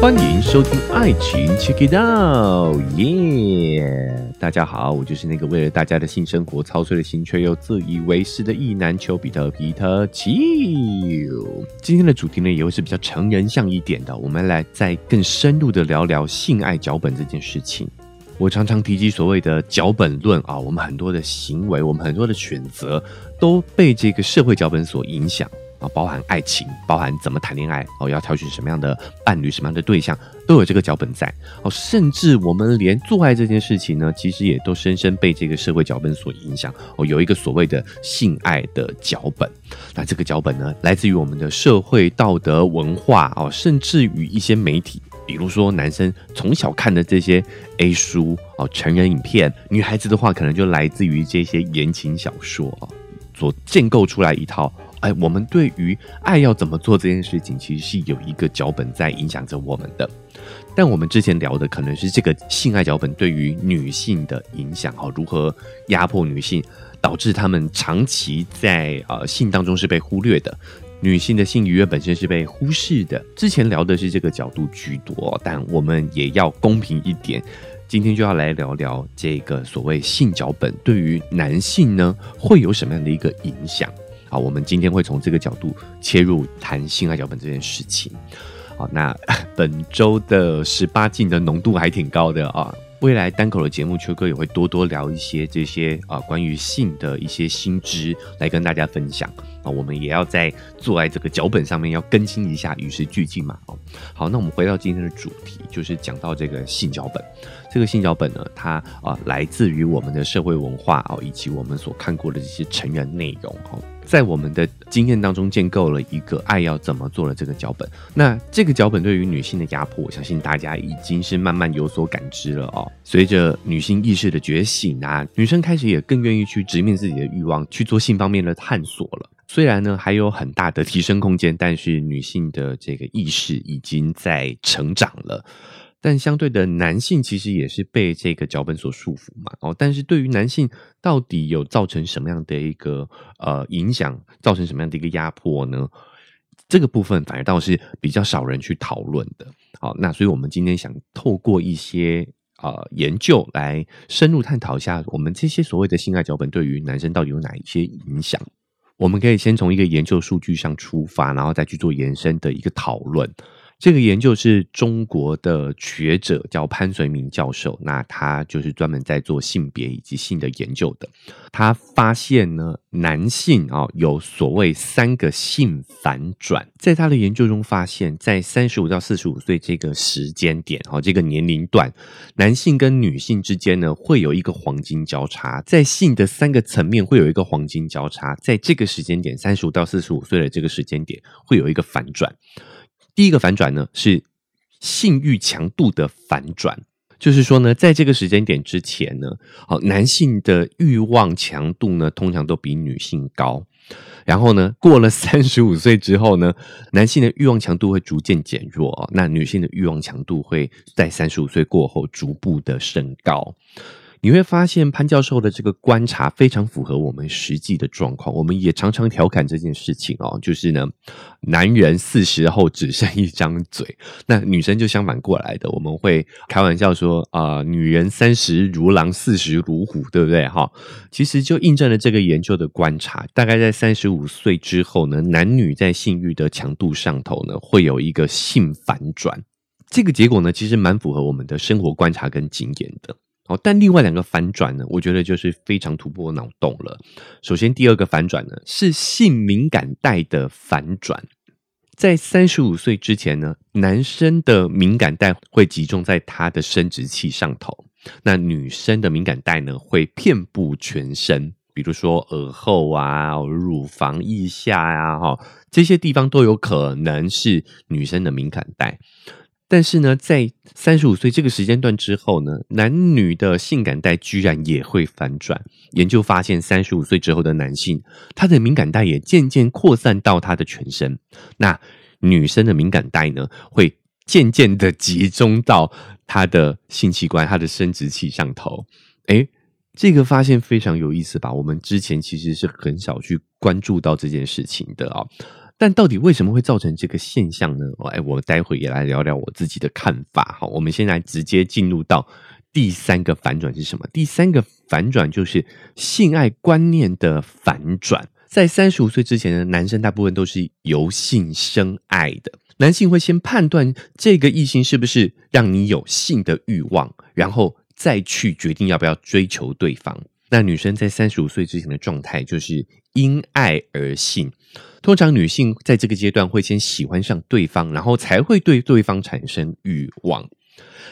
欢迎收听《爱情 Check It Out》，耶！大家好，我就是那个为了大家的性生活操碎了心却又自以为是的意男丘比特皮特丘。今天的主题呢，也会是比较成人向一点的，我们来再更深入的聊聊性爱脚本这件事情。我常常提及所谓的脚本论啊，我们很多的行为，我们很多的选择都被这个社会脚本所影响。啊，包含爱情，包含怎么谈恋爱哦，要挑选什么样的伴侣，什么样的对象，都有这个脚本在哦。甚至我们连做爱这件事情呢，其实也都深深被这个社会脚本所影响哦。有一个所谓的性爱的脚本，那这个脚本呢，来自于我们的社会道德文化哦，甚至于一些媒体，比如说男生从小看的这些 A 书哦，成人影片；女孩子的话，可能就来自于这些言情小说哦，所建构出来一套。哎，我们对于爱要怎么做这件事情，其实是有一个脚本在影响着我们的。但我们之前聊的可能是这个性爱脚本对于女性的影响，哈，如何压迫女性，导致她们长期在呃性当中是被忽略的，女性的性愉悦本身是被忽视的。之前聊的是这个角度居多，但我们也要公平一点，今天就要来聊聊这个所谓性脚本对于男性呢会有什么样的一个影响。好，我们今天会从这个角度切入谈性爱脚本这件事情。好，那 本周的十八禁的浓度还挺高的啊。未来单口的节目，秋哥也会多多聊一些这些啊关于性的一些新知来跟大家分享啊。我们也要在做在这个脚本上面要更新一下，与时俱进嘛。哦，好，那我们回到今天的主题，就是讲到这个性脚本。这个性脚本呢，它啊来自于我们的社会文化哦，以及我们所看过的这些成人内容哦。在我们的经验当中建构了一个爱要怎么做的这个脚本，那这个脚本对于女性的压迫，我相信大家已经是慢慢有所感知了哦。随着女性意识的觉醒啊，女生开始也更愿意去直面自己的欲望，去做性方面的探索了。虽然呢还有很大的提升空间，但是女性的这个意识已经在成长了。但相对的，男性其实也是被这个脚本所束缚嘛。哦，但是对于男性到底有造成什么样的一个呃影响，造成什么样的一个压迫呢？这个部分反而倒是比较少人去讨论的。好，那所以我们今天想透过一些呃研究来深入探讨一下，我们这些所谓的性爱脚本对于男生到底有哪一些影响？我们可以先从一个研究数据上出发，然后再去做延伸的一个讨论。这个研究是中国的学者叫潘绥明教授，那他就是专门在做性别以及性的研究的。他发现呢，男性啊有所谓三个性反转，在他的研究中发现，在三十五到四十五岁这个时间点，哈，这个年龄段，男性跟女性之间呢会有一个黄金交叉，在性的三个层面会有一个黄金交叉，在这个时间点，三十五到四十五岁的这个时间点会有一个反转。第一个反转呢是性欲强度的反转，就是说呢，在这个时间点之前呢，好男性的欲望强度呢通常都比女性高，然后呢，过了三十五岁之后呢，男性的欲望强度会逐渐减弱，那女性的欲望强度会在三十五岁过后逐步的升高。你会发现潘教授的这个观察非常符合我们实际的状况。我们也常常调侃这件事情哦，就是呢，男人四十后只剩一张嘴，那女生就相反过来的。我们会开玩笑说啊，女人三十如狼，四十如虎，对不对？哈，其实就印证了这个研究的观察。大概在三十五岁之后呢，男女在性欲的强度上头呢，会有一个性反转。这个结果呢，其实蛮符合我们的生活观察跟经验的。哦，但另外两个反转呢，我觉得就是非常突破脑洞了。首先，第二个反转呢是性敏感带的反转。在三十五岁之前呢，男生的敏感带会集中在他的生殖器上头，那女生的敏感带呢会遍布全身，比如说耳后啊、乳房腋下呀，哈，这些地方都有可能是女生的敏感带。但是呢，在三十五岁这个时间段之后呢，男女的性感带居然也会反转。研究发现，三十五岁之后的男性，他的敏感带也渐渐扩散到他的全身。那女生的敏感带呢，会渐渐的集中到他的性器官、他的生殖器上头。诶，这个发现非常有意思吧？我们之前其实是很少去关注到这件事情的啊。但到底为什么会造成这个现象呢？哎，我待会也来聊聊我自己的看法。好，我们现在直接进入到第三个反转是什么？第三个反转就是性爱观念的反转。在三十五岁之前呢，男生大部分都是由性生爱的，男性会先判断这个异性是不是让你有性的欲望，然后再去决定要不要追求对方。那女生在三十五岁之前的状态就是因爱而性。通常女性在这个阶段会先喜欢上对方，然后才会对对方产生欲望。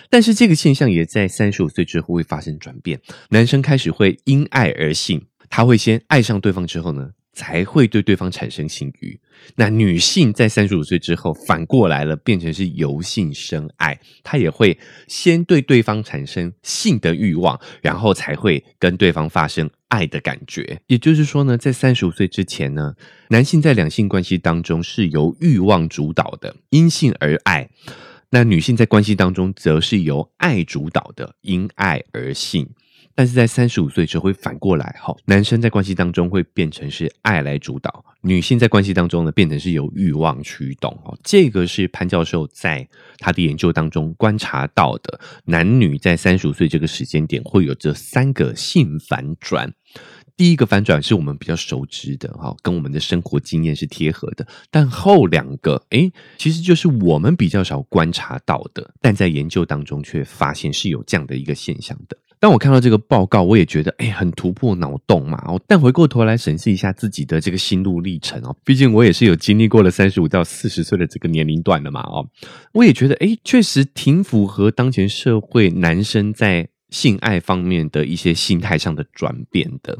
但是这个现象也在三十五岁之后会发生转变，男生开始会因爱而性，他会先爱上对方之后呢？才会对对方产生性欲。那女性在三十五岁之后反过来了，变成是由性生爱，她也会先对对方产生性的欲望，然后才会跟对方发生爱的感觉。也就是说呢，在三十五岁之前呢，男性在两性关系当中是由欲望主导的，因性而爱；那女性在关系当中则是由爱主导的，因爱而性。但是在三十五岁之后会反过来，哈，男生在关系当中会变成是爱来主导，女性在关系当中呢变成是由欲望驱动，哦，这个是潘教授在他的研究当中观察到的，男女在三十五岁这个时间点会有这三个性反转。第一个反转是我们比较熟知的，哈，跟我们的生活经验是贴合的，但后两个，诶，其实就是我们比较少观察到的，但在研究当中却发现是有这样的一个现象的。当我看到这个报告，我也觉得哎，很突破脑洞嘛。但回过头来审视一下自己的这个心路历程哦，毕竟我也是有经历过了三十五到四十岁的这个年龄段的嘛哦，我也觉得哎，确实挺符合当前社会男生在性爱方面的一些心态上的转变的。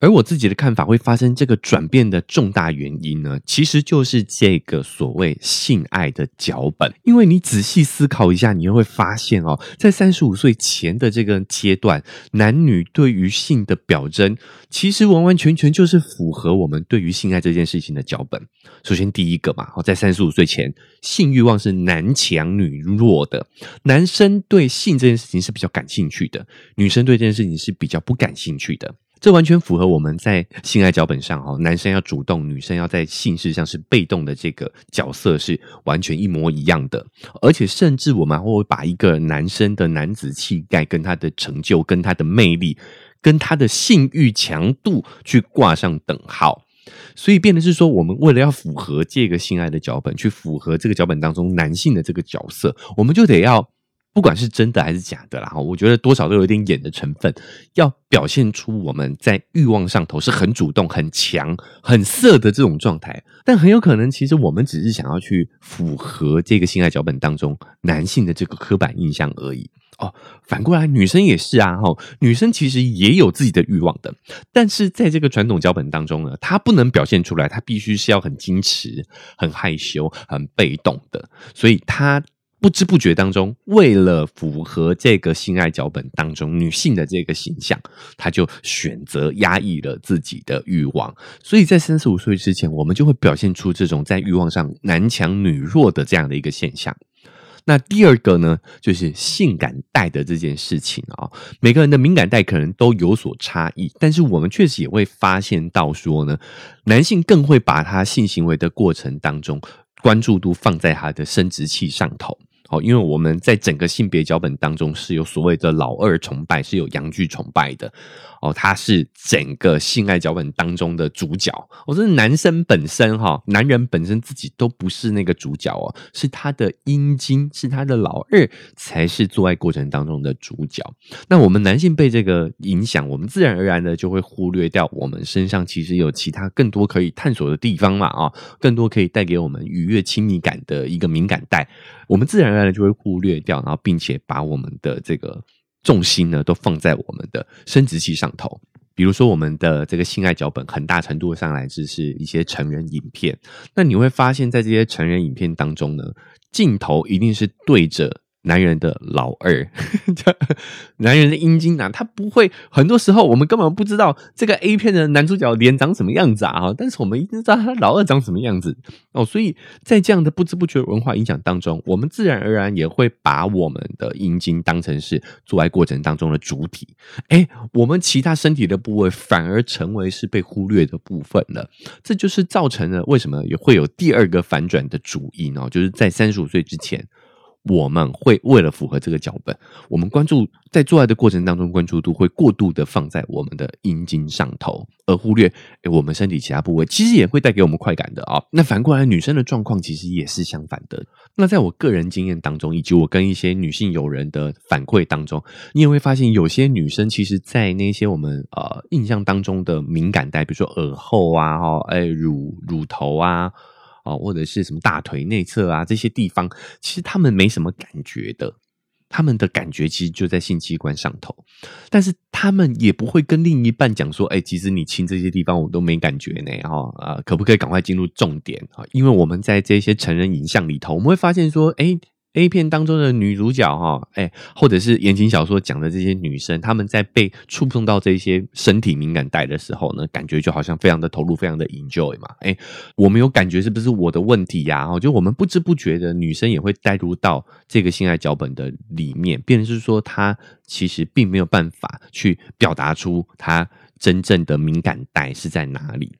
而我自己的看法，会发生这个转变的重大原因呢，其实就是这个所谓性爱的脚本。因为你仔细思考一下，你就会发现哦，在三十五岁前的这个阶段，男女对于性的表征，其实完完全全就是符合我们对于性爱这件事情的脚本。首先第一个嘛，在三十五岁前，性欲望是男强女弱的，男生对性这件事情是比较感兴趣的，女生对这件事情是比较不感兴趣的。这完全符合我们在性爱脚本上哈，男生要主动，女生要在性事上是被动的这个角色是完全一模一样的，而且甚至我们会把一个男生的男子气概、跟他的成就、跟他的魅力、跟他的性欲强度去挂上等号，所以变的是说，我们为了要符合这个性爱的脚本，去符合这个脚本当中男性的这个角色，我们就得要。不管是真的还是假的啦，哈，我觉得多少都有点演的成分，要表现出我们在欲望上头是很主动、很强、很色的这种状态，但很有可能，其实我们只是想要去符合这个性爱脚本当中男性的这个刻板印象而已。哦，反过来女生也是啊，哈，女生其实也有自己的欲望的，但是在这个传统脚本当中呢，她不能表现出来，她必须是要很矜持、很害羞、很被动的，所以她。不知不觉当中，为了符合这个性爱脚本当中女性的这个形象，她就选择压抑了自己的欲望。所以在三十五岁之前，我们就会表现出这种在欲望上男强女弱的这样的一个现象。那第二个呢，就是性感带的这件事情啊，每个人的敏感带可能都有所差异，但是我们确实也会发现到说呢，男性更会把他性行为的过程当中关注度放在他的生殖器上头。哦，因为我们在整个性别脚本当中是有所谓的老二崇拜，是有阳具崇拜的。哦，他是整个性爱脚本当中的主角。我是男生本身哈，男人本身自己都不是那个主角哦，是他的阴茎，是他的老二才是做爱过程当中的主角。那我们男性被这个影响，我们自然而然的就会忽略掉我们身上其实有其他更多可以探索的地方嘛啊，更多可以带给我们愉悦亲密感的一个敏感带，我们自然而然就会忽略掉，然后并且把我们的这个。重心呢，都放在我们的生殖器上头。比如说，我们的这个性爱脚本，很大程度上来自是一些成人影片。那你会发现在这些成人影片当中呢，镜头一定是对着男人的老二，男人的阴茎男，他不会。很多时候，我们根本不知道这个 A 片的男主角脸长什么样子啊！但是我们一定知道他老二长什么样子哦。所以在这样的不知不觉文化影响当中，我们自然而然也会把我们的阴茎当成是做爱过程当中的主体。哎，我们其他身体的部位反而成为是被忽略的部分了。这就是造成了为什么也会有第二个反转的主因哦，就是在三十五岁之前。我们会为了符合这个脚本，我们关注在做爱的过程当中，关注度会过度的放在我们的阴茎上头，而忽略我们身体其他部位，其实也会带给我们快感的啊。那反过来，女生的状况其实也是相反的。那在我个人经验当中，以及我跟一些女性友人的反馈当中，你也会发现，有些女生其实，在那些我们呃印象当中的敏感带，比如说耳后啊，哈，哎，乳乳头啊。哦，或者是什么大腿内侧啊，这些地方，其实他们没什么感觉的，他们的感觉其实就在性器官上头，但是他们也不会跟另一半讲说，哎，其实你亲这些地方我都没感觉呢，哈啊，可不可以赶快进入重点啊？因为我们在这些成人影像里头，我们会发现说，哎。A 片当中的女主角哈，哎，或者是言情小说讲的这些女生，她们在被触碰到这些身体敏感带的时候呢，感觉就好像非常的投入，非常的 enjoy 嘛。哎，我们有感觉是不是我的问题呀？哦，就我们不知不觉的，女生也会带入到这个性爱脚本的里面，变成是说她其实并没有办法去表达出她真正的敏感带是在哪里。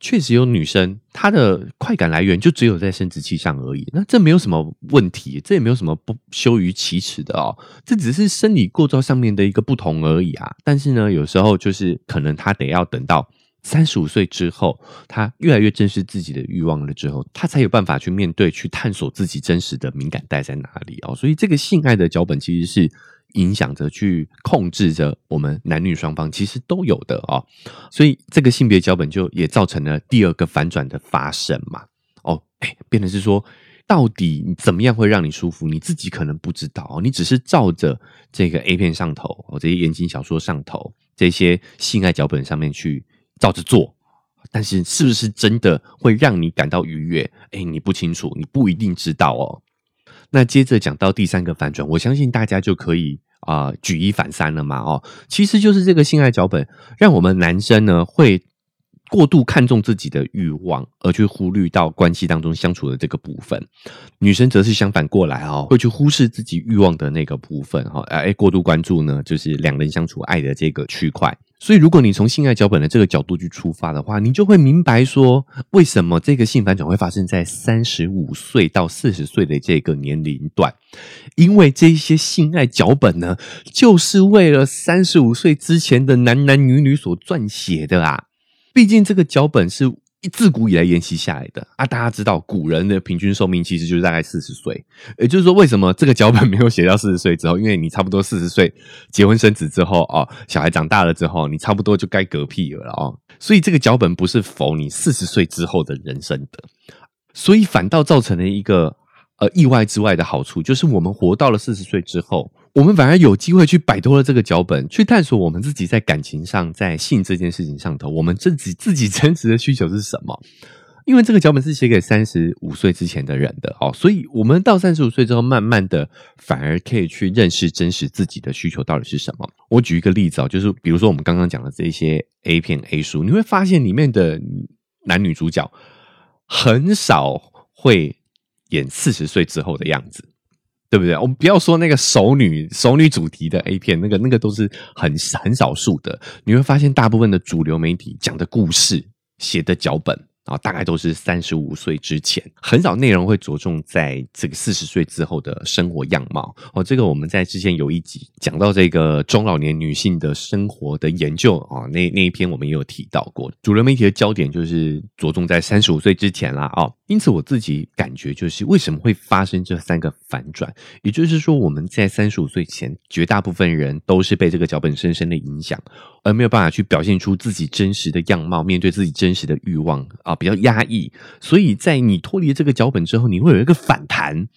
确实有女生，她的快感来源就只有在生殖器上而已。那这没有什么问题，这也没有什么不羞于启齿的哦。这只是生理构造上面的一个不同而已啊。但是呢，有时候就是可能她得要等到三十五岁之后，她越来越正视自己的欲望了之后，她才有办法去面对、去探索自己真实的敏感带在哪里哦。所以这个性爱的脚本其实是。影响着去控制着我们男女双方，其实都有的哦，所以这个性别脚本就也造成了第二个反转的发生嘛。哦，哎，变成是说，到底怎么样会让你舒服？你自己可能不知道哦，你只是照着这个 A 片上头，哦，这些言情小说上头，这些性爱脚本上面去照着做，但是是不是真的会让你感到愉悦？哎，你不清楚，你不一定知道哦。那接着讲到第三个反转，我相信大家就可以啊举一反三了嘛哦，其实就是这个性爱脚本，让我们男生呢会过度看重自己的欲望，而去忽略到关系当中相处的这个部分；女生则是相反过来哦，会去忽视自己欲望的那个部分哈，哎，过度关注呢，就是两人相处爱的这个区块。所以，如果你从性爱脚本的这个角度去出发的话，你就会明白说，为什么这个性反转会发生在三十五岁到四十岁的这个年龄段？因为这些性爱脚本呢，就是为了三十五岁之前的男男女女所撰写的啊。毕竟这个脚本是。自古以来沿袭下来的啊，大家知道古人的平均寿命其实就是大概四十岁，也就是说，为什么这个脚本没有写到四十岁之后？因为你差不多四十岁结婚生子之后哦，小孩长大了之后，你差不多就该嗝屁了哦，所以这个脚本不是否你四十岁之后的人生的，所以反倒造成了一个呃意外之外的好处，就是我们活到了四十岁之后。我们反而有机会去摆脱了这个脚本，去探索我们自己在感情上、在性这件事情上头，我们自己自己真实的需求是什么？因为这个脚本是写给三十五岁之前的人的哦，所以我们到三十五岁之后，慢慢的反而可以去认识真实自己的需求到底是什么。我举一个例子啊，就是比如说我们刚刚讲的这些 A 片 A 书，你会发现里面的男女主角很少会演四十岁之后的样子。对不对？我们不要说那个熟女、熟女主题的 A 片，那个、那个都是很很少数的。你会发现，大部分的主流媒体讲的故事、写的脚本。啊，大概都是三十五岁之前，很少内容会着重在这个四十岁之后的生活样貌。哦，这个我们在之前有一集讲到这个中老年女性的生活的研究啊，那那一篇我们也有提到过。主流媒体的焦点就是着重在三十五岁之前啦，哦，因此我自己感觉就是为什么会发生这三个反转，也就是说我们在三十五岁前，绝大部分人都是被这个脚本深深的影响。而没有办法去表现出自己真实的样貌，面对自己真实的欲望啊，比较压抑。所以在你脱离这个脚本之后，你会有一个反弹，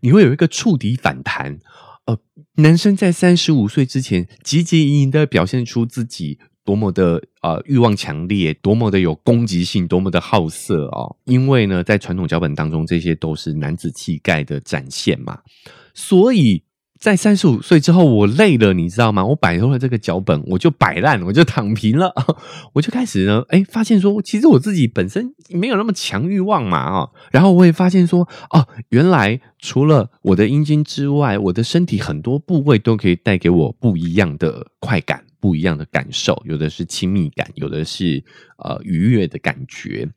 你会有一个触底反弹。呃，男生在三十五岁之前，积极营营的表现出自己多么的呃欲望强烈，多么的有攻击性，多么的好色哦。因为呢，在传统脚本当中，这些都是男子气概的展现嘛，所以。在三十五岁之后，我累了，你知道吗？我摆脱了这个脚本，我就摆烂，我就躺平了，我就开始呢，哎，发现说，其实我自己本身没有那么强欲望嘛，啊，然后我也发现说，哦，原来除了我的阴茎之外，我的身体很多部位都可以带给我不一样的快感，不一样的感受，有的是亲密感，有的是呃愉悦的感觉。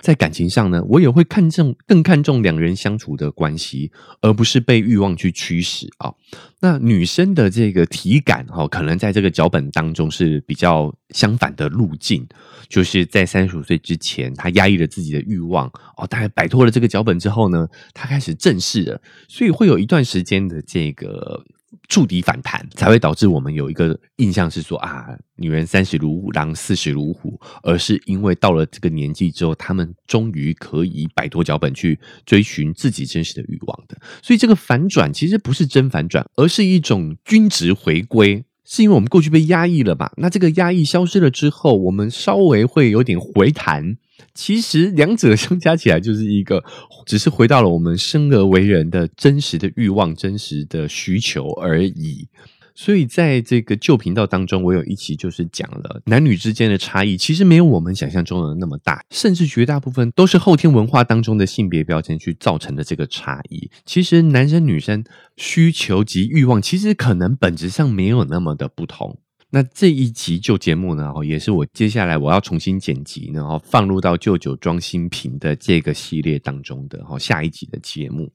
在感情上呢，我也会看重更看重两人相处的关系，而不是被欲望去驱使啊。那女生的这个体感哈，可能在这个脚本当中是比较相反的路径，就是在三十五岁之前，她压抑了自己的欲望哦，大概摆脱了这个脚本之后呢，她开始正视了，所以会有一段时间的这个。触底反弹才会导致我们有一个印象是说啊，女人三十如狼，四十如虎，而是因为到了这个年纪之后，她们终于可以摆脱脚本去追寻自己真实的欲望的。所以这个反转其实不是真反转，而是一种均值回归，是因为我们过去被压抑了吧？那这个压抑消失了之后，我们稍微会有点回弹。其实两者相加起来就是一个，只是回到了我们生而为人的真实的欲望、真实的需求而已。所以在这个旧频道当中，我有一期就是讲了男女之间的差异，其实没有我们想象中的那么大，甚至绝大部分都是后天文化当中的性别标签去造成的这个差异。其实男生女生需求及欲望，其实可能本质上没有那么的不同。那这一集旧节目呢，哦，也是我接下来我要重新剪辑，然后放入到旧酒装新瓶的这个系列当中的，哦，下一集的节目。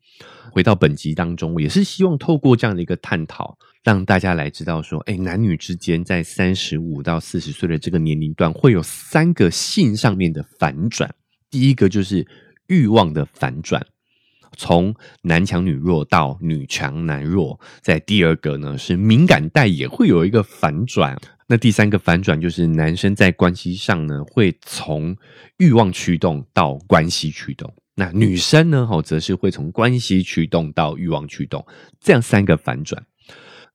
回到本集当中，我也是希望透过这样的一个探讨，让大家来知道说，哎，男女之间在三十五到四十岁的这个年龄段，会有三个性上面的反转。第一个就是欲望的反转。从男强女弱到女强男弱，在第二个呢是敏感带也会有一个反转，那第三个反转就是男生在关系上呢会从欲望驱动到关系驱动，那女生呢哦则是会从关系驱动到欲望驱动，这样三个反转。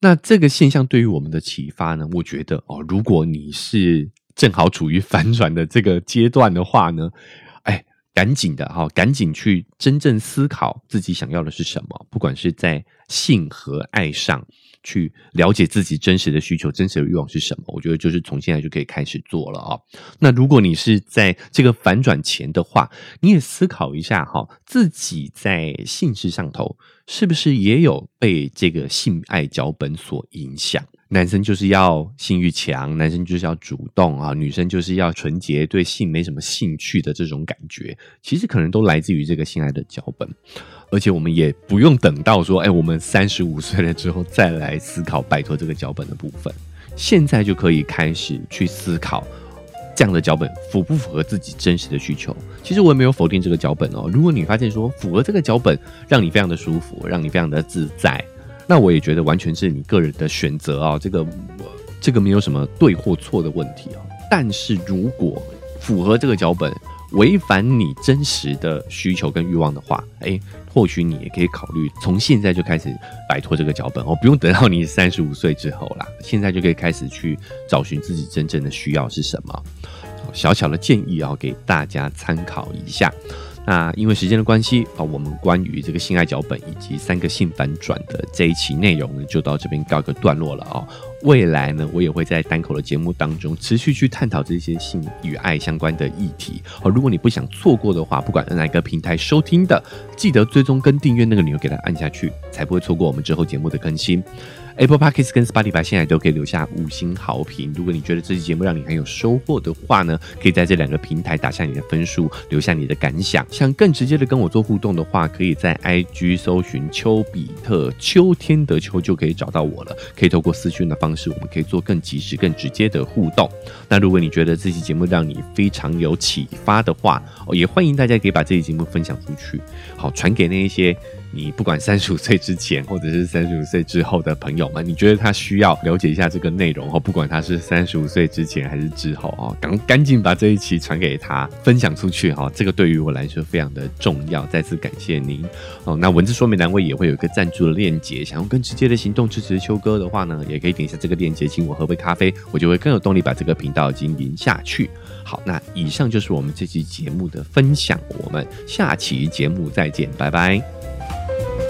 那这个现象对于我们的启发呢，我觉得哦，如果你是正好处于反转的这个阶段的话呢。赶紧的哈，赶紧去真正思考自己想要的是什么。不管是在性和爱上，去了解自己真实的需求、真实的欲望是什么。我觉得就是从现在就可以开始做了啊。那如果你是在这个反转前的话，你也思考一下哈，自己在性事上头是不是也有被这个性爱脚本所影响？男生就是要性欲强，男生就是要主动啊，女生就是要纯洁，对性没什么兴趣的这种感觉，其实可能都来自于这个性爱的脚本，而且我们也不用等到说，哎，我们三十五岁了之后再来思考摆脱这个脚本的部分，现在就可以开始去思考这样的脚本符不符合自己真实的需求。其实我也没有否定这个脚本哦，如果你发现说符合这个脚本，让你非常的舒服，让你非常的自在。那我也觉得完全是你个人的选择啊，这个这个没有什么对或错的问题啊。但是如果符合这个脚本，违反你真实的需求跟欲望的话，哎，或许你也可以考虑从现在就开始摆脱这个脚本哦，不用等到你三十五岁之后啦，现在就可以开始去找寻自己真正的需要是什么。小小的建议要给大家参考一下。那因为时间的关系啊，我们关于这个性爱脚本以及三个性反转的这一期内容呢，就到这边告一个段落了啊。未来呢，我也会在单口的节目当中持续去探讨这些性与爱相关的议题哦。如果你不想错过的话，不管哪个平台收听的，记得追踪跟订阅那个钮给它按下去，才不会错过我们之后节目的更新。Apple Podcasts 跟 Spotify 现在都可以留下五星好评。如果你觉得这期节目让你很有收获的话呢，可以在这两个平台打下你的分数，留下你的感想。想更直接的跟我做互动的话，可以在 IG 搜寻丘比特秋天的秋就可以找到我了。可以透过私讯的方式，我们可以做更及时、更直接的互动。那如果你觉得这期节目让你非常有启发的话，哦，也欢迎大家可以把这期节目分享出去，好传给那一些。你不管三十五岁之前或者是三十五岁之后的朋友们，你觉得他需要了解一下这个内容哦，不管他是三十五岁之前还是之后哦，赶赶紧把这一期传给他，分享出去哈，这个对于我来说非常的重要。再次感谢您哦。那文字说明栏位也会有一个赞助的链接，想用更直接的行动支持秋哥的话呢，也可以点一下这个链接，请我喝杯咖啡，我就会更有动力把这个频道经营下去。好，那以上就是我们这期节目的分享，我们下期节目再见，拜拜。Thank you.